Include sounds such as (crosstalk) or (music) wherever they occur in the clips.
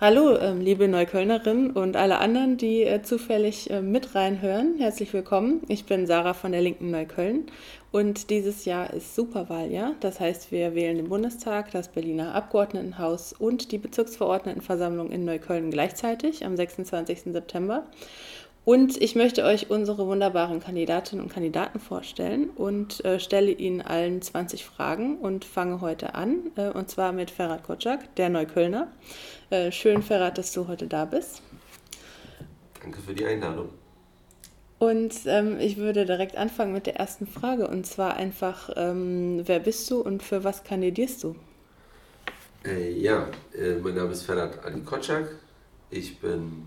Hallo, ähm, liebe Neuköllnerinnen und alle anderen, die äh, zufällig äh, mit reinhören. Herzlich willkommen. Ich bin Sarah von der Linken Neukölln und dieses Jahr ist Superwahljahr. Das heißt, wir wählen den Bundestag, das Berliner Abgeordnetenhaus und die Bezirksverordnetenversammlung in Neukölln gleichzeitig am 26. September. Und ich möchte euch unsere wunderbaren Kandidatinnen und Kandidaten vorstellen und äh, stelle ihnen allen 20 Fragen und fange heute an. Äh, und zwar mit Ferhat Kotschak, der Neuköllner. Äh, schön, Ferhat, dass du heute da bist. Danke für die Einladung. Und ähm, ich würde direkt anfangen mit der ersten Frage. Und zwar einfach, ähm, wer bist du und für was kandidierst du? Äh, ja, äh, mein Name ist Ferhat Ali Kotschak. Ich bin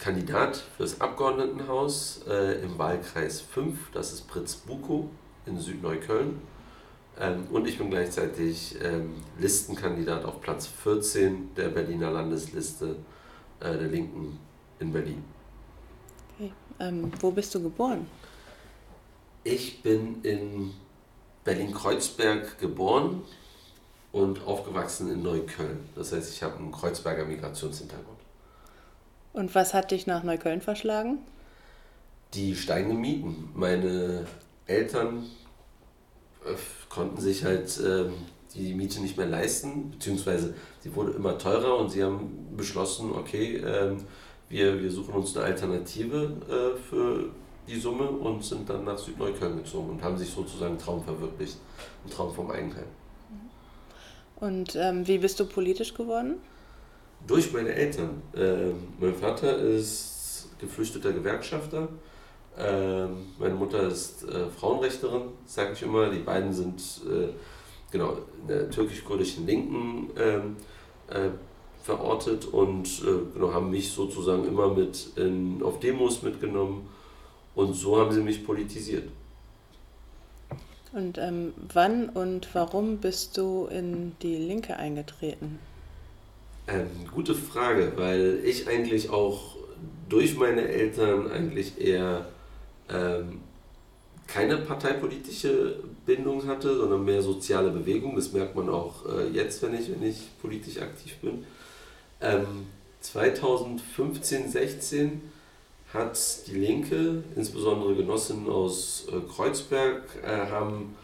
Kandidat fürs Abgeordnetenhaus äh, im Wahlkreis 5, das ist Pritz-Bukow in Südneukölln. Ähm, und ich bin gleichzeitig ähm, Listenkandidat auf Platz 14 der Berliner Landesliste äh, der Linken in Berlin. Okay. Ähm, wo bist du geboren? Ich bin in Berlin-Kreuzberg geboren und aufgewachsen in Neukölln. Das heißt, ich habe einen Kreuzberger Migrationshintergrund. Und was hat dich nach Neukölln verschlagen? Die steigenden Mieten. Meine Eltern äh, konnten sich halt äh, die Miete nicht mehr leisten, beziehungsweise sie wurde immer teurer und sie haben beschlossen, okay, äh, wir, wir suchen uns eine Alternative äh, für die Summe und sind dann nach Südneukölln gezogen und haben sich sozusagen einen Traum verwirklicht, einen Traum vom Eigenheim. Und ähm, wie bist du politisch geworden? Durch meine Eltern. Ähm, mein Vater ist geflüchteter Gewerkschafter. Ähm, meine Mutter ist äh, Frauenrechterin, sage ich immer. Die beiden sind äh, genau in der türkisch-kurdischen Linken ähm, äh, verortet und äh, genau, haben mich sozusagen immer mit in, auf Demos mitgenommen. Und so haben sie mich politisiert. Und ähm, wann und warum bist du in die Linke eingetreten? Ähm, gute Frage, weil ich eigentlich auch durch meine Eltern eigentlich eher ähm, keine parteipolitische Bindung hatte, sondern mehr soziale Bewegung. Das merkt man auch äh, jetzt, wenn ich, wenn ich politisch aktiv bin. Ähm, 2015, 16 hat die Linke, insbesondere Genossinnen aus äh, Kreuzberg, äh, haben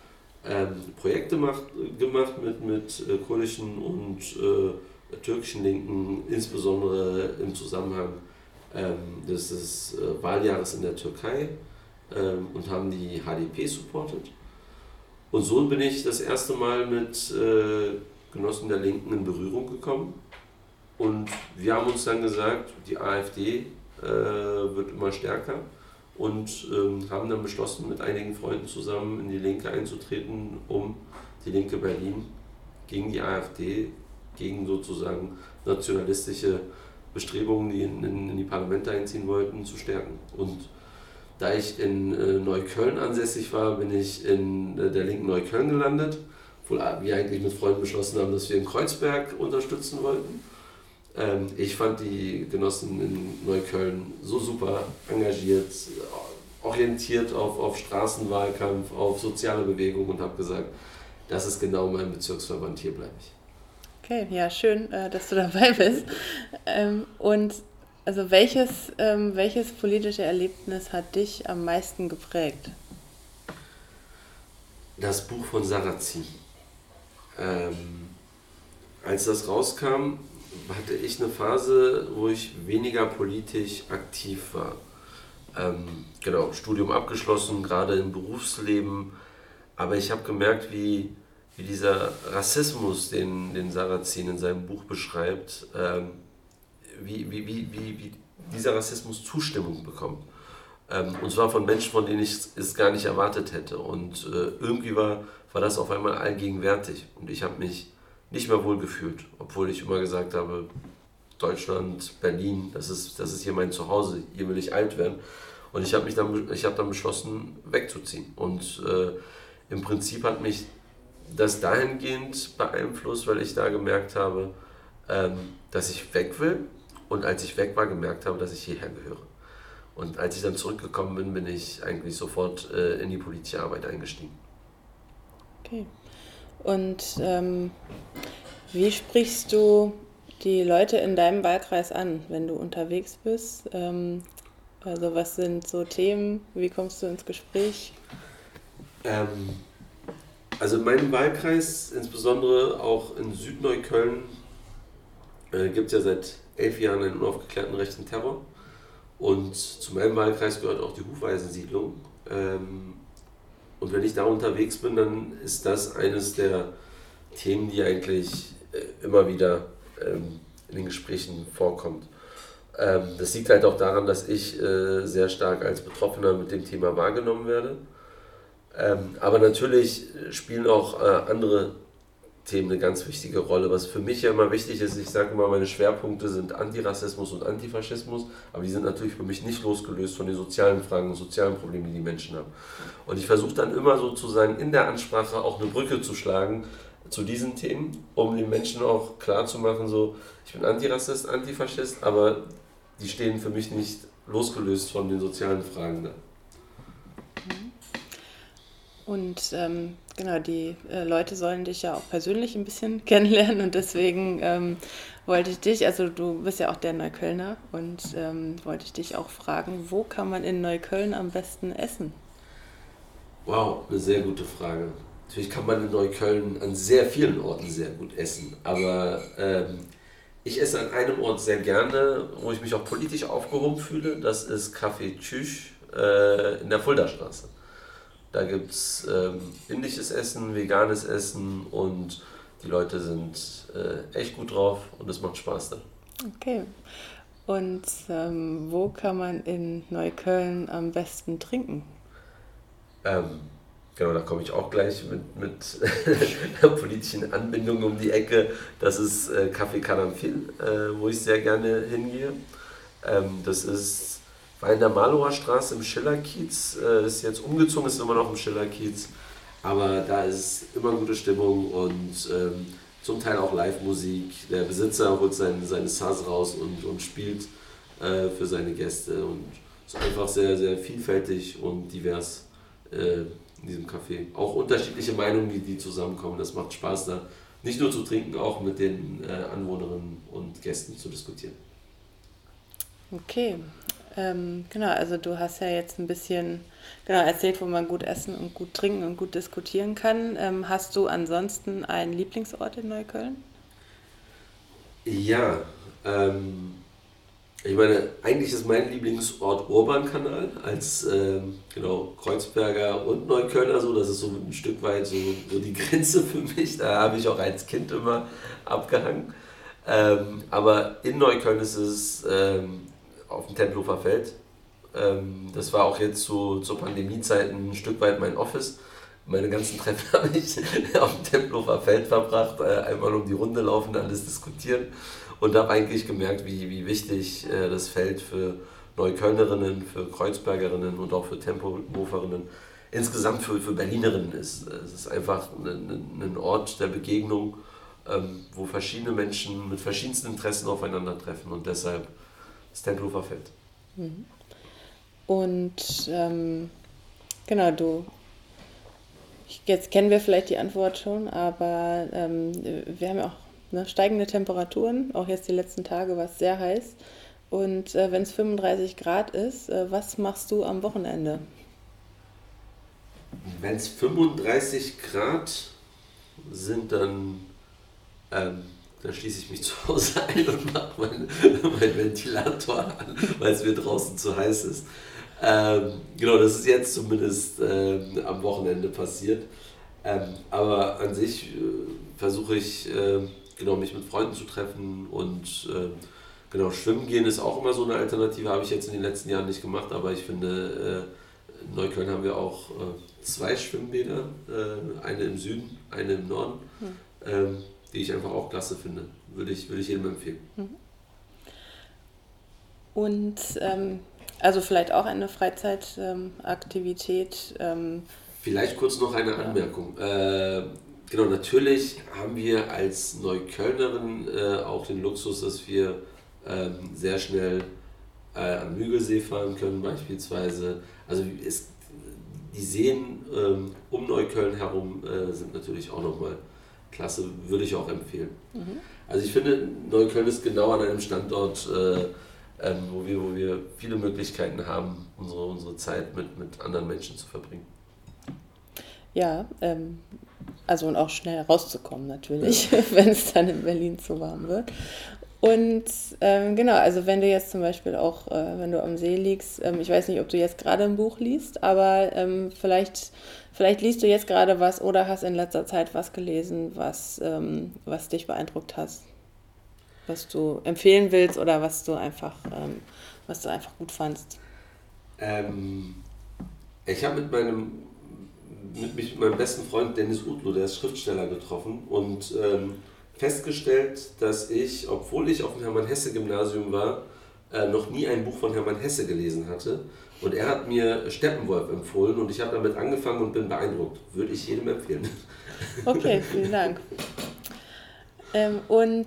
ähm, Projekte macht, gemacht mit, mit äh, kurdischen und äh, türkischen Linken, insbesondere im Zusammenhang ähm, des, des äh, Wahljahres in der Türkei ähm, und haben die HDP supportet. Und so bin ich das erste Mal mit äh, Genossen der Linken in Berührung gekommen. Und wir haben uns dann gesagt, die AfD äh, wird immer stärker und ähm, haben dann beschlossen, mit einigen Freunden zusammen in die Linke einzutreten, um die Linke Berlin gegen die AfD gegen sozusagen nationalistische Bestrebungen, die in, in, in die Parlamente einziehen wollten, zu stärken. Und da ich in äh, Neukölln ansässig war, bin ich in äh, der linken Neukölln gelandet, obwohl wir eigentlich mit Freunden beschlossen haben, dass wir in Kreuzberg unterstützen wollten. Ähm, ich fand die Genossen in Neukölln so super engagiert, orientiert auf, auf Straßenwahlkampf, auf soziale Bewegung und habe gesagt, das ist genau mein Bezirksverband, hier bleibe ich. Okay, ja, schön, äh, dass du (laughs) dabei bist. Ähm, und also welches, ähm, welches politische Erlebnis hat dich am meisten geprägt? Das Buch von Sarrazin. Ähm, als das rauskam, hatte ich eine Phase, wo ich weniger politisch aktiv war. Ähm, genau, Studium abgeschlossen, gerade im Berufsleben. Aber ich habe gemerkt, wie wie dieser Rassismus, den, den Sarrazin in seinem Buch beschreibt, ähm, wie, wie, wie, wie, dieser Rassismus Zustimmung bekommt. Ähm, und zwar von Menschen, von denen ich es gar nicht erwartet hätte. Und äh, irgendwie war, war das auf einmal allgegenwärtig. Und ich habe mich nicht mehr wohl gefühlt, obwohl ich immer gesagt habe, Deutschland, Berlin, das ist, das ist hier mein Zuhause, hier will ich alt werden. Und ich habe dann, hab dann beschlossen, wegzuziehen. Und äh, im Prinzip hat mich das dahingehend beeinflusst, weil ich da gemerkt habe, ähm, dass ich weg will und als ich weg war, gemerkt habe, dass ich hierher gehöre. Und als ich dann zurückgekommen bin, bin ich eigentlich sofort äh, in die politische Arbeit eingestiegen. Okay. Und ähm, wie sprichst du die Leute in deinem Wahlkreis an, wenn du unterwegs bist? Ähm, also was sind so Themen? Wie kommst du ins Gespräch? Ähm, also in meinem Wahlkreis, insbesondere auch in Südneukölln, äh, gibt es ja seit elf Jahren einen unaufgeklärten rechten Terror. Und zu meinem Wahlkreis gehört auch die Hufeisensiedlung. Ähm, und wenn ich da unterwegs bin, dann ist das eines der Themen, die eigentlich äh, immer wieder ähm, in den Gesprächen vorkommt. Ähm, das liegt halt auch daran, dass ich äh, sehr stark als Betroffener mit dem Thema wahrgenommen werde. Ähm, aber natürlich spielen auch äh, andere Themen eine ganz wichtige Rolle. Was für mich ja immer wichtig ist, ich sage immer, meine Schwerpunkte sind Antirassismus und Antifaschismus, aber die sind natürlich für mich nicht losgelöst von den sozialen Fragen und sozialen Problemen, die die Menschen haben. Und ich versuche dann immer sozusagen in der Ansprache auch eine Brücke zu schlagen zu diesen Themen, um den Menschen auch klar zu machen, so, ich bin Antirassist, Antifaschist, aber die stehen für mich nicht losgelöst von den sozialen Fragen da. Und ähm, genau, die äh, Leute sollen dich ja auch persönlich ein bisschen (laughs) kennenlernen und deswegen ähm, wollte ich dich, also du bist ja auch der Neuköllner und ähm, wollte ich dich auch fragen, wo kann man in Neukölln am besten essen? Wow, eine sehr gute Frage. Natürlich kann man in Neukölln an sehr vielen Orten sehr gut essen, aber ähm, ich esse an einem Ort sehr gerne, wo ich mich auch politisch aufgehoben fühle. Das ist Café Tschüch äh, in der Fuldastraße. Da gibt es ähm, indisches Essen, veganes Essen und die Leute sind äh, echt gut drauf und es macht Spaß da. Okay. Und ähm, wo kann man in Neukölln am besten trinken? Ähm, genau, da komme ich auch gleich mit, mit einer (laughs) politischen Anbindung um die Ecke. Das ist äh, Café Karamfil, äh, wo ich sehr gerne hingehe. Ähm, das ist war in der Malower Straße im Schillerkiez, äh, ist jetzt umgezogen, ist immer noch im Schillerkiez. Aber da ist immer gute Stimmung und ähm, zum Teil auch Live-Musik. Der Besitzer holt sein, seine Sass raus und, und spielt äh, für seine Gäste. Und ist einfach sehr, sehr vielfältig und divers äh, in diesem Café. Auch unterschiedliche Meinungen, die, die zusammenkommen. Das macht Spaß da. Nicht nur zu trinken, auch mit den äh, Anwohnerinnen und Gästen zu diskutieren. Okay, ähm, genau, also du hast ja jetzt ein bisschen genau, erzählt, wo man gut essen und gut trinken und gut diskutieren kann. Ähm, hast du ansonsten einen Lieblingsort in Neukölln? Ja, ähm, ich meine, eigentlich ist mein Lieblingsort Urbankanal als ähm, genau, Kreuzberger und Neuköllner so. Das ist so ein Stück weit so, so die (laughs) Grenze für mich. Da habe ich auch als Kind immer abgehangen. Ähm, aber in Neukölln ist es ähm, auf dem Tempelhofer Feld. Ähm, das war auch jetzt zu, zur Pandemiezeit ein Stück weit mein Office. Meine ganzen Treffen (laughs) habe ich auf dem Tempelhofer Feld verbracht, äh, einmal um die Runde laufen, alles diskutieren und habe eigentlich gemerkt, wie, wie wichtig äh, das Feld für Neuköllnerinnen, für Kreuzbergerinnen und auch für Tempelhoferinnen, insgesamt für, für Berlinerinnen ist. Es ist einfach ein, ein Ort der Begegnung, ähm, wo verschiedene Menschen mit verschiedensten Interessen aufeinandertreffen und deshalb das Tempelhofer Feld. Mhm. Und ähm, genau, du, jetzt kennen wir vielleicht die Antwort schon, aber ähm, wir haben ja auch ne, steigende Temperaturen, auch jetzt die letzten Tage war es sehr heiß. Und äh, wenn es 35 Grad ist, äh, was machst du am Wochenende? Wenn es 35 Grad sind, dann ähm, dann schließe ich mich zu Hause ein und mache meinen mein Ventilator an, weil es mir draußen zu heiß ist. Ähm, genau, das ist jetzt zumindest ähm, am Wochenende passiert. Ähm, aber an sich äh, versuche ich, äh, genau, mich mit Freunden zu treffen und äh, genau, schwimmen gehen ist auch immer so eine Alternative, habe ich jetzt in den letzten Jahren nicht gemacht, aber ich finde, äh, in Neukölln haben wir auch äh, zwei Schwimmbäder, äh, eine im Süden, eine im Norden. Hm die ich einfach auch klasse finde. Würde ich, würde ich jedem empfehlen. Mhm. Und ähm, also vielleicht auch eine Freizeitaktivität. Ähm, vielleicht kurz noch eine Anmerkung. Äh, genau, natürlich haben wir als Neuköllnerin äh, auch den Luxus, dass wir äh, sehr schnell äh, am Mügelsee fahren können beispielsweise. Also es, die Seen ähm, um Neukölln herum äh, sind natürlich auch nochmal klasse, würde ich auch empfehlen. Mhm. Also ich finde, Neukölln ist genau an einem Standort, äh, ähm, wo, wir, wo wir viele Möglichkeiten haben, unsere, unsere Zeit mit, mit anderen Menschen zu verbringen. Ja, ähm, also und auch schnell rauszukommen natürlich, ja. (laughs) wenn es dann in Berlin zu warm wird. Und ähm, genau, also wenn du jetzt zum Beispiel auch, äh, wenn du am See liegst, ähm, ich weiß nicht, ob du jetzt gerade ein Buch liest, aber ähm, vielleicht, vielleicht liest du jetzt gerade was oder hast in letzter Zeit was gelesen, was, ähm, was dich beeindruckt hast, was du empfehlen willst oder was du einfach, ähm, was du einfach gut fandst. Ähm, ich habe mit meinem mit, mit meinem besten Freund Dennis Utlo, der ist Schriftsteller, getroffen und festgestellt, dass ich, obwohl ich auf dem Hermann-Hesse-Gymnasium war, äh, noch nie ein Buch von Hermann Hesse gelesen hatte. Und er hat mir Steppenwolf empfohlen und ich habe damit angefangen und bin beeindruckt. Würde ich jedem empfehlen. (laughs) Okay, vielen Dank. ähm, und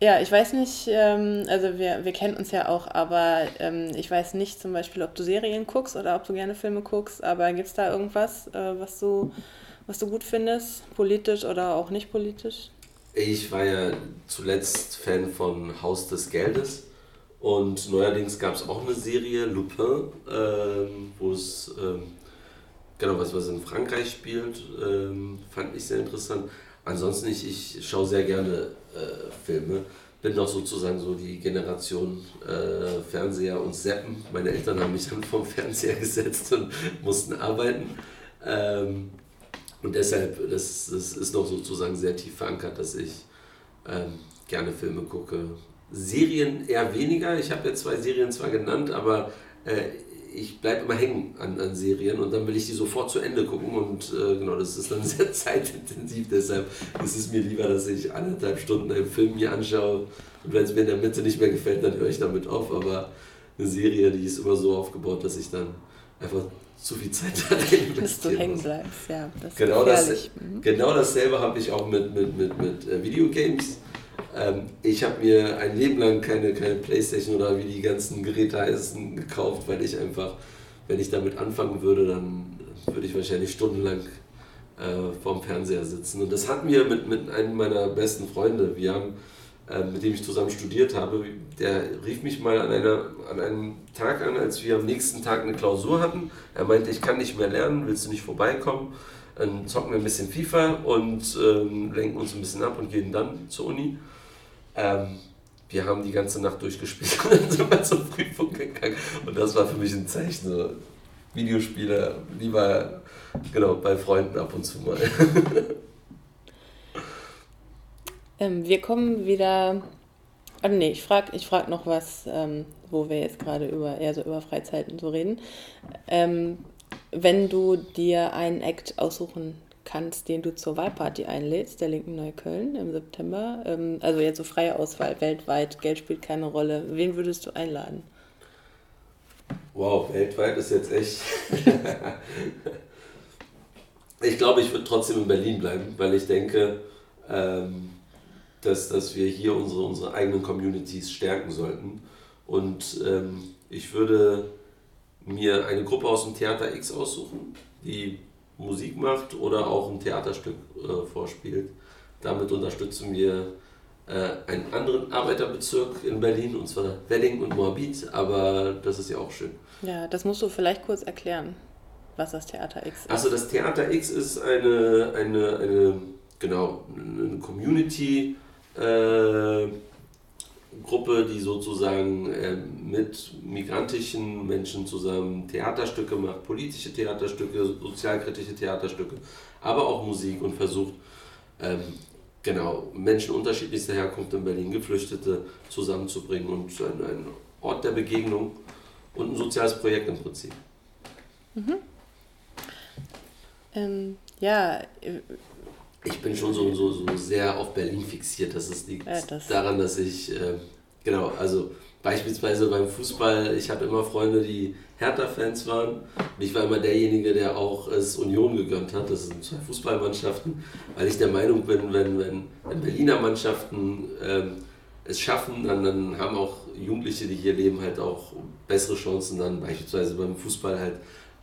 ja, ich weiß nicht, ähm, also wir, wir kennen uns ja auch, aber ähm, ich weiß nicht zum Beispiel, ob du Serien guckst oder ob du gerne Filme guckst, aber gibt es da irgendwas, äh, was, du, was du gut findest, politisch oder auch nicht politisch? Ich war ja zuletzt Fan von Haus des Geldes und neuerdings gab es auch eine Serie, Lupin, ähm, wo es, ähm, genau, was, was in Frankreich spielt, ähm, fand ich sehr interessant. Ansonsten, ich, ich schaue sehr gerne äh, Filme, bin doch sozusagen so die Generation äh, Fernseher und Seppen. Meine Eltern haben mich dann (laughs) vom Fernseher gesetzt und mussten arbeiten. Und deshalb, das, das ist noch sozusagen sehr tief verankert, dass ich ähm, gerne Filme gucke. Serien eher weniger. Ich habe ja zwei Serien zwar genannt, aber äh, ich bleibe immer hängen an, an Serien und dann will ich die sofort zu Ende gucken und äh, genau, das ist dann (laughs) sehr zeitintensiv. Deshalb ist es mir lieber, dass ich anderthalb Stunden einen Film mir anschaue und wenn es mir in der Mitte nicht mehr gefällt, dann höre ich damit auf. Aber eine Serie, die ist immer so aufgebaut, dass ich dann einfach zu viel Zeit (laughs) da rein Dass du hängen bleibst, ja. Das genau, das, mhm. genau dasselbe habe ich auch mit, mit, mit, mit äh, Videogames. Ähm, ich habe mir ein Leben lang keine, keine Playstation oder wie die ganzen Geräte heißen gekauft, weil ich einfach, wenn ich damit anfangen würde, dann würde ich wahrscheinlich stundenlang äh, vorm Fernseher sitzen. Und das hatten wir mit, mit einem meiner besten Freunde. Wir haben mit dem ich zusammen studiert habe, der rief mich mal an, einer, an einem Tag an, als wir am nächsten Tag eine Klausur hatten. Er meinte, ich kann nicht mehr lernen, willst du nicht vorbeikommen? Dann zocken wir ein bisschen FIFA und ähm, lenken uns ein bisschen ab und gehen dann zur Uni. Ähm, wir haben die ganze Nacht durchgespielt (laughs) und dann sind wir zur Prüfung gegangen. Und das war für mich ein Zeichen, so Videospiele lieber genau, bei Freunden ab und zu mal. (laughs) Ähm, wir kommen wieder. Ah, nee, ich frage ich frag noch was, ähm, wo wir jetzt gerade über eher so über Freizeiten so reden. Ähm, wenn du dir einen Act aussuchen kannst, den du zur Wahlparty einlädst, der Linken Neukölln im September, ähm, also jetzt so freie Auswahl weltweit, Geld spielt keine Rolle, wen würdest du einladen? Wow, weltweit ist jetzt echt. (laughs) ich glaube, ich würde trotzdem in Berlin bleiben, weil ich denke, ähm, dass, dass wir hier unsere, unsere eigenen Communities stärken sollten. Und ähm, ich würde mir eine Gruppe aus dem Theater X aussuchen, die Musik macht oder auch ein Theaterstück äh, vorspielt. Damit unterstützen wir äh, einen anderen Arbeiterbezirk in Berlin, und zwar Welling und Moabit, aber das ist ja auch schön. Ja, das musst du vielleicht kurz erklären, was das Theater X ist. Also das Theater X ist eine, eine, eine, genau, eine Community, äh, Gruppe, die sozusagen äh, mit migrantischen Menschen zusammen Theaterstücke macht, politische Theaterstücke, sozialkritische Theaterstücke, aber auch Musik und versucht, ähm, genau, Menschen unterschiedlichster Herkunft in Berlin, Geflüchtete zusammenzubringen und ein, ein Ort der Begegnung und ein soziales Projekt im Prinzip. Mhm. Ähm, ja, ich bin schon so, so, so sehr auf Berlin fixiert. Das ist, liegt ja, das daran, dass ich, äh, genau, also beispielsweise beim Fußball, ich habe immer Freunde, die Hertha-Fans waren. Und ich war immer derjenige, der auch es Union gegönnt hat. Das sind zwei Fußballmannschaften, weil ich der Meinung bin, wenn, wenn, wenn Berliner Mannschaften ähm, es schaffen, dann, dann haben auch Jugendliche, die hier leben, halt auch bessere Chancen, dann beispielsweise beim Fußball halt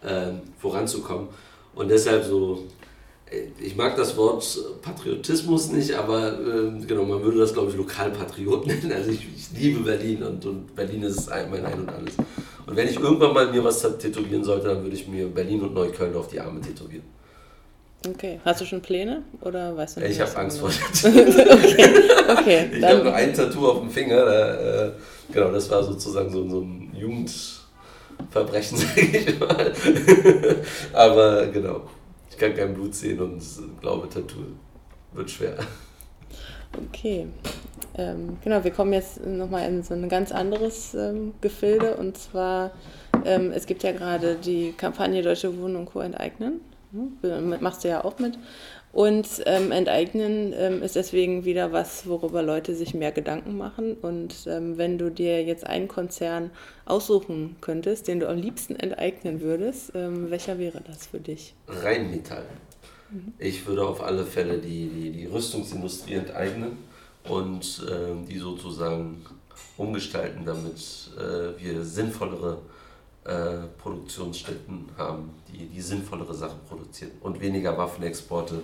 ähm, voranzukommen. Und deshalb so ich mag das Wort Patriotismus nicht, aber äh, genau, man würde das, glaube ich, Lokalpatriot (laughs) nennen. Also ich, ich, liebe Berlin und, und Berlin ist mein Ein und Alles. Und wenn ich irgendwann mal mir was tätowieren sollte, dann würde ich mir Berlin und Neukölln auf die Arme tätowieren. Okay. Hast du schon Pläne oder weißt du nicht? Ich habe Angst vor (laughs) Tattoos. okay. okay. (laughs) Ich habe nur ein Tattoo auf dem Finger. Da, äh, genau, das war sozusagen so, so ein Jugendverbrechen, sage ich mal. Aber genau kann kein Blut sehen und glaube, Tattoo wird schwer. Okay. Ähm, genau, wir kommen jetzt nochmal in so ein ganz anderes ähm, Gefilde und zwar, ähm, es gibt ja gerade die Kampagne Deutsche Wohnen und Co. enteignen. Hm? Machst du ja auch mit. Und ähm, enteignen ähm, ist deswegen wieder was, worüber Leute sich mehr Gedanken machen. Und ähm, wenn du dir jetzt einen Konzern aussuchen könntest, den du am liebsten enteignen würdest, ähm, welcher wäre das für dich? Rheinmetall. Mhm. Ich würde auf alle Fälle die, die, die Rüstungsindustrie enteignen und ähm, die sozusagen umgestalten, damit äh, wir sinnvollere äh, Produktionsstätten haben, die, die sinnvollere Sachen produzieren und weniger Waffenexporte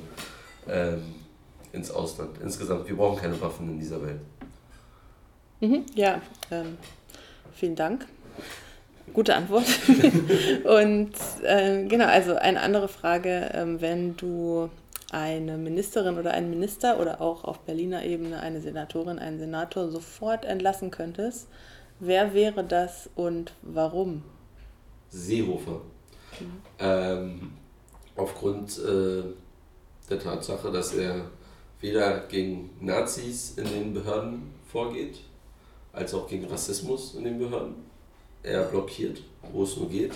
ähm, ins Ausland. Insgesamt, wir brauchen keine Waffen in dieser Welt. Mhm, ja, ähm, vielen Dank. Gute Antwort. (laughs) und äh, genau, also eine andere Frage, ähm, wenn du eine Ministerin oder einen Minister oder auch auf Berliner Ebene eine Senatorin, einen Senator sofort entlassen könntest, wer wäre das und warum? Seehofer. Mhm. Ähm, aufgrund äh, der Tatsache, dass er weder gegen Nazis in den Behörden vorgeht, als auch gegen Rassismus in den Behörden. Er blockiert, wo es nur geht.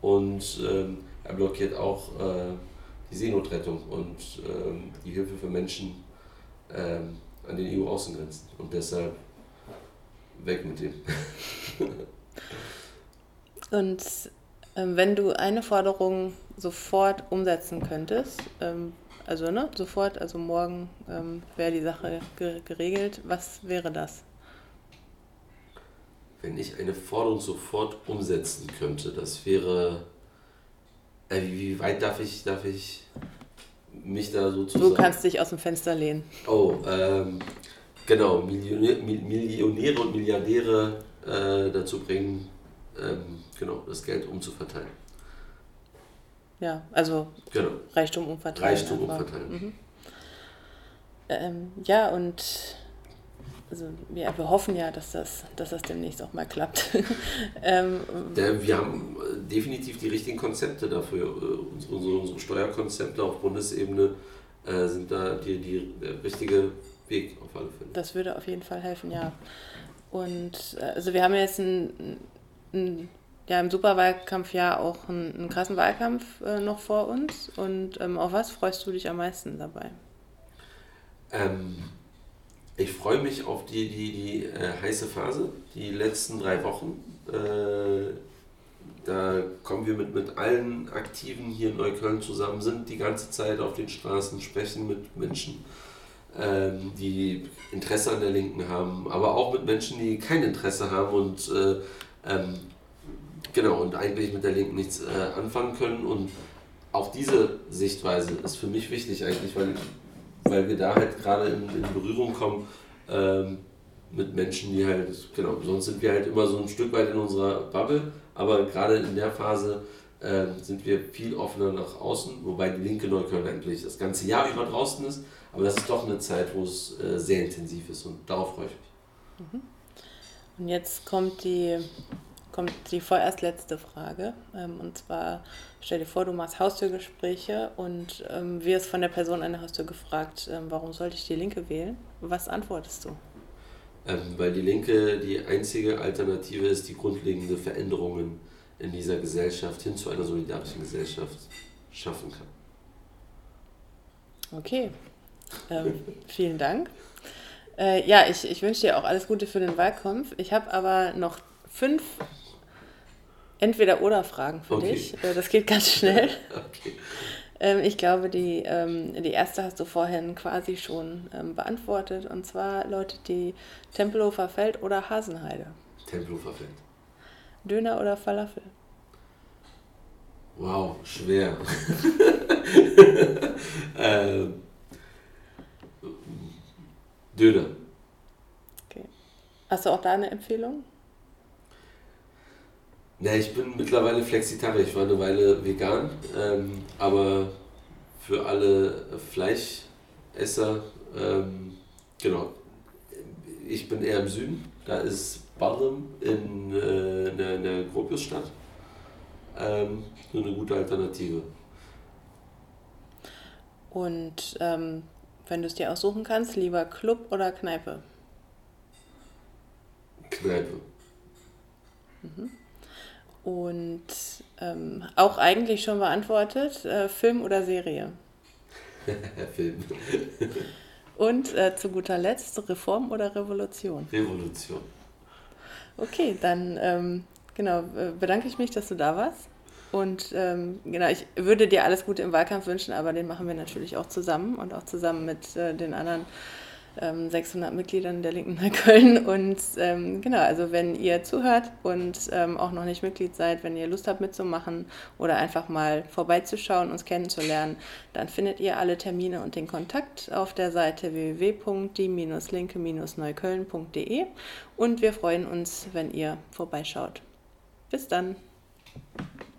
Und ähm, er blockiert auch äh, die Seenotrettung und ähm, die Hilfe für Menschen ähm, an den EU-Außengrenzen. Und deshalb weg mit dem. (laughs) Und ähm, wenn du eine Forderung sofort umsetzen könntest, ähm, also ne, sofort, also morgen ähm, wäre die Sache geregelt, was wäre das? Wenn ich eine Forderung sofort umsetzen könnte, das wäre. Äh, wie, weit darf ich, darf ich mich da sozusagen. Du kannst dich aus dem Fenster lehnen. Oh, ähm, genau, Millionäre, Millionäre und Milliardäre äh, dazu bringen, ähm, genau, das Geld umzuverteilen. Ja, also genau. Reichtum umverteilen. Reichtum umverteilen. Mhm. Ähm, ja, und also ja, wir hoffen ja, dass das, dass das demnächst auch mal klappt. (laughs) ähm, Der, wir haben äh, definitiv die richtigen Konzepte dafür. Äh, unsere, unsere, unsere Steuerkonzepte auf Bundesebene äh, sind da die, die, der richtige Weg auf alle Fälle. Das würde auf jeden Fall helfen, ja. Und äh, also wir haben jetzt ein, ja, im Superwahlkampf ja auch einen, einen krassen Wahlkampf äh, noch vor uns. Und ähm, auf was freust du dich am meisten dabei? Ähm, ich freue mich auf die, die, die äh, heiße Phase, die letzten drei Wochen. Äh, da kommen wir mit, mit allen Aktiven hier in Neukölln zusammen, sind die ganze Zeit auf den Straßen, sprechen mit Menschen, ähm, die Interesse an der Linken haben, aber auch mit Menschen, die kein Interesse haben und äh, ähm, genau, und eigentlich mit der Linken nichts äh, anfangen können. Und auch diese Sichtweise ist für mich wichtig eigentlich, weil, weil wir da halt gerade in, in, Berührung kommen ähm, mit Menschen, die halt, genau, sonst sind wir halt immer so ein Stück weit in unserer Bubble, aber gerade in der Phase äh, sind wir viel offener nach außen, wobei die linke Neukölln eigentlich das ganze Jahr über draußen ist, aber das ist doch eine Zeit, wo es äh, sehr intensiv ist und darauf freue ich mich. Mhm. Und jetzt kommt die kommt die vorerst letzte Frage. Ähm, und zwar, stell dir vor, du machst Haustürgespräche und ähm, wirst von der Person an der Haustür gefragt, ähm, warum sollte ich die Linke wählen? Was antwortest du? Weil die Linke die einzige Alternative ist, die grundlegende Veränderungen in dieser Gesellschaft hin zu einer solidarischen Gesellschaft schaffen kann. Okay, ähm, vielen Dank. Äh, ja, ich, ich wünsche dir auch alles Gute für den Wahlkampf. Ich habe aber noch fünf Entweder-Oder-Fragen für okay. dich. Äh, das geht ganz schnell. (laughs) okay. Ähm, ich glaube, die, ähm, die erste hast du vorhin quasi schon ähm, beantwortet. Und zwar lautet die Tempelhofer Feld oder Hasenheide? Tempelhofer Feld. Döner oder Falafel? Wow, schwer. (laughs) äh, Döner. Okay. Hast du auch da eine Empfehlung? Ne, ich bin mittlerweile Flexitarier. Ich war eine Weile vegan, ähm, aber für alle Fleischesser, ähm, genau. Ich bin eher im Süden. Da ist Barlem in äh, der, der Gropiusstadt. Ähm, nur eine gute Alternative. Und ähm, wenn du es dir aussuchen kannst, lieber Club oder Kneipe? Kneipe. Mhm. Und ähm, auch eigentlich schon beantwortet, äh, Film oder Serie? (laughs) Film. Und äh, zu guter Letzt, Reform oder Revolution? Revolution. Okay, dann ähm, genau, äh, bedanke ich mich, dass du da warst. Und ähm, genau, ich würde dir alles Gute im Wahlkampf wünschen, aber den machen wir natürlich auch zusammen und auch zusammen mit äh, den anderen ähm, 600 Mitgliedern der Linken Neukölln. Und ähm, genau, also wenn ihr zuhört und ähm, auch noch nicht Mitglied seid, wenn ihr Lust habt mitzumachen oder einfach mal vorbeizuschauen, uns kennenzulernen, dann findet ihr alle Termine und den Kontakt auf der Seite www.die-linke-neukölln.de und wir freuen uns, wenn ihr vorbeischaut. Bis dann!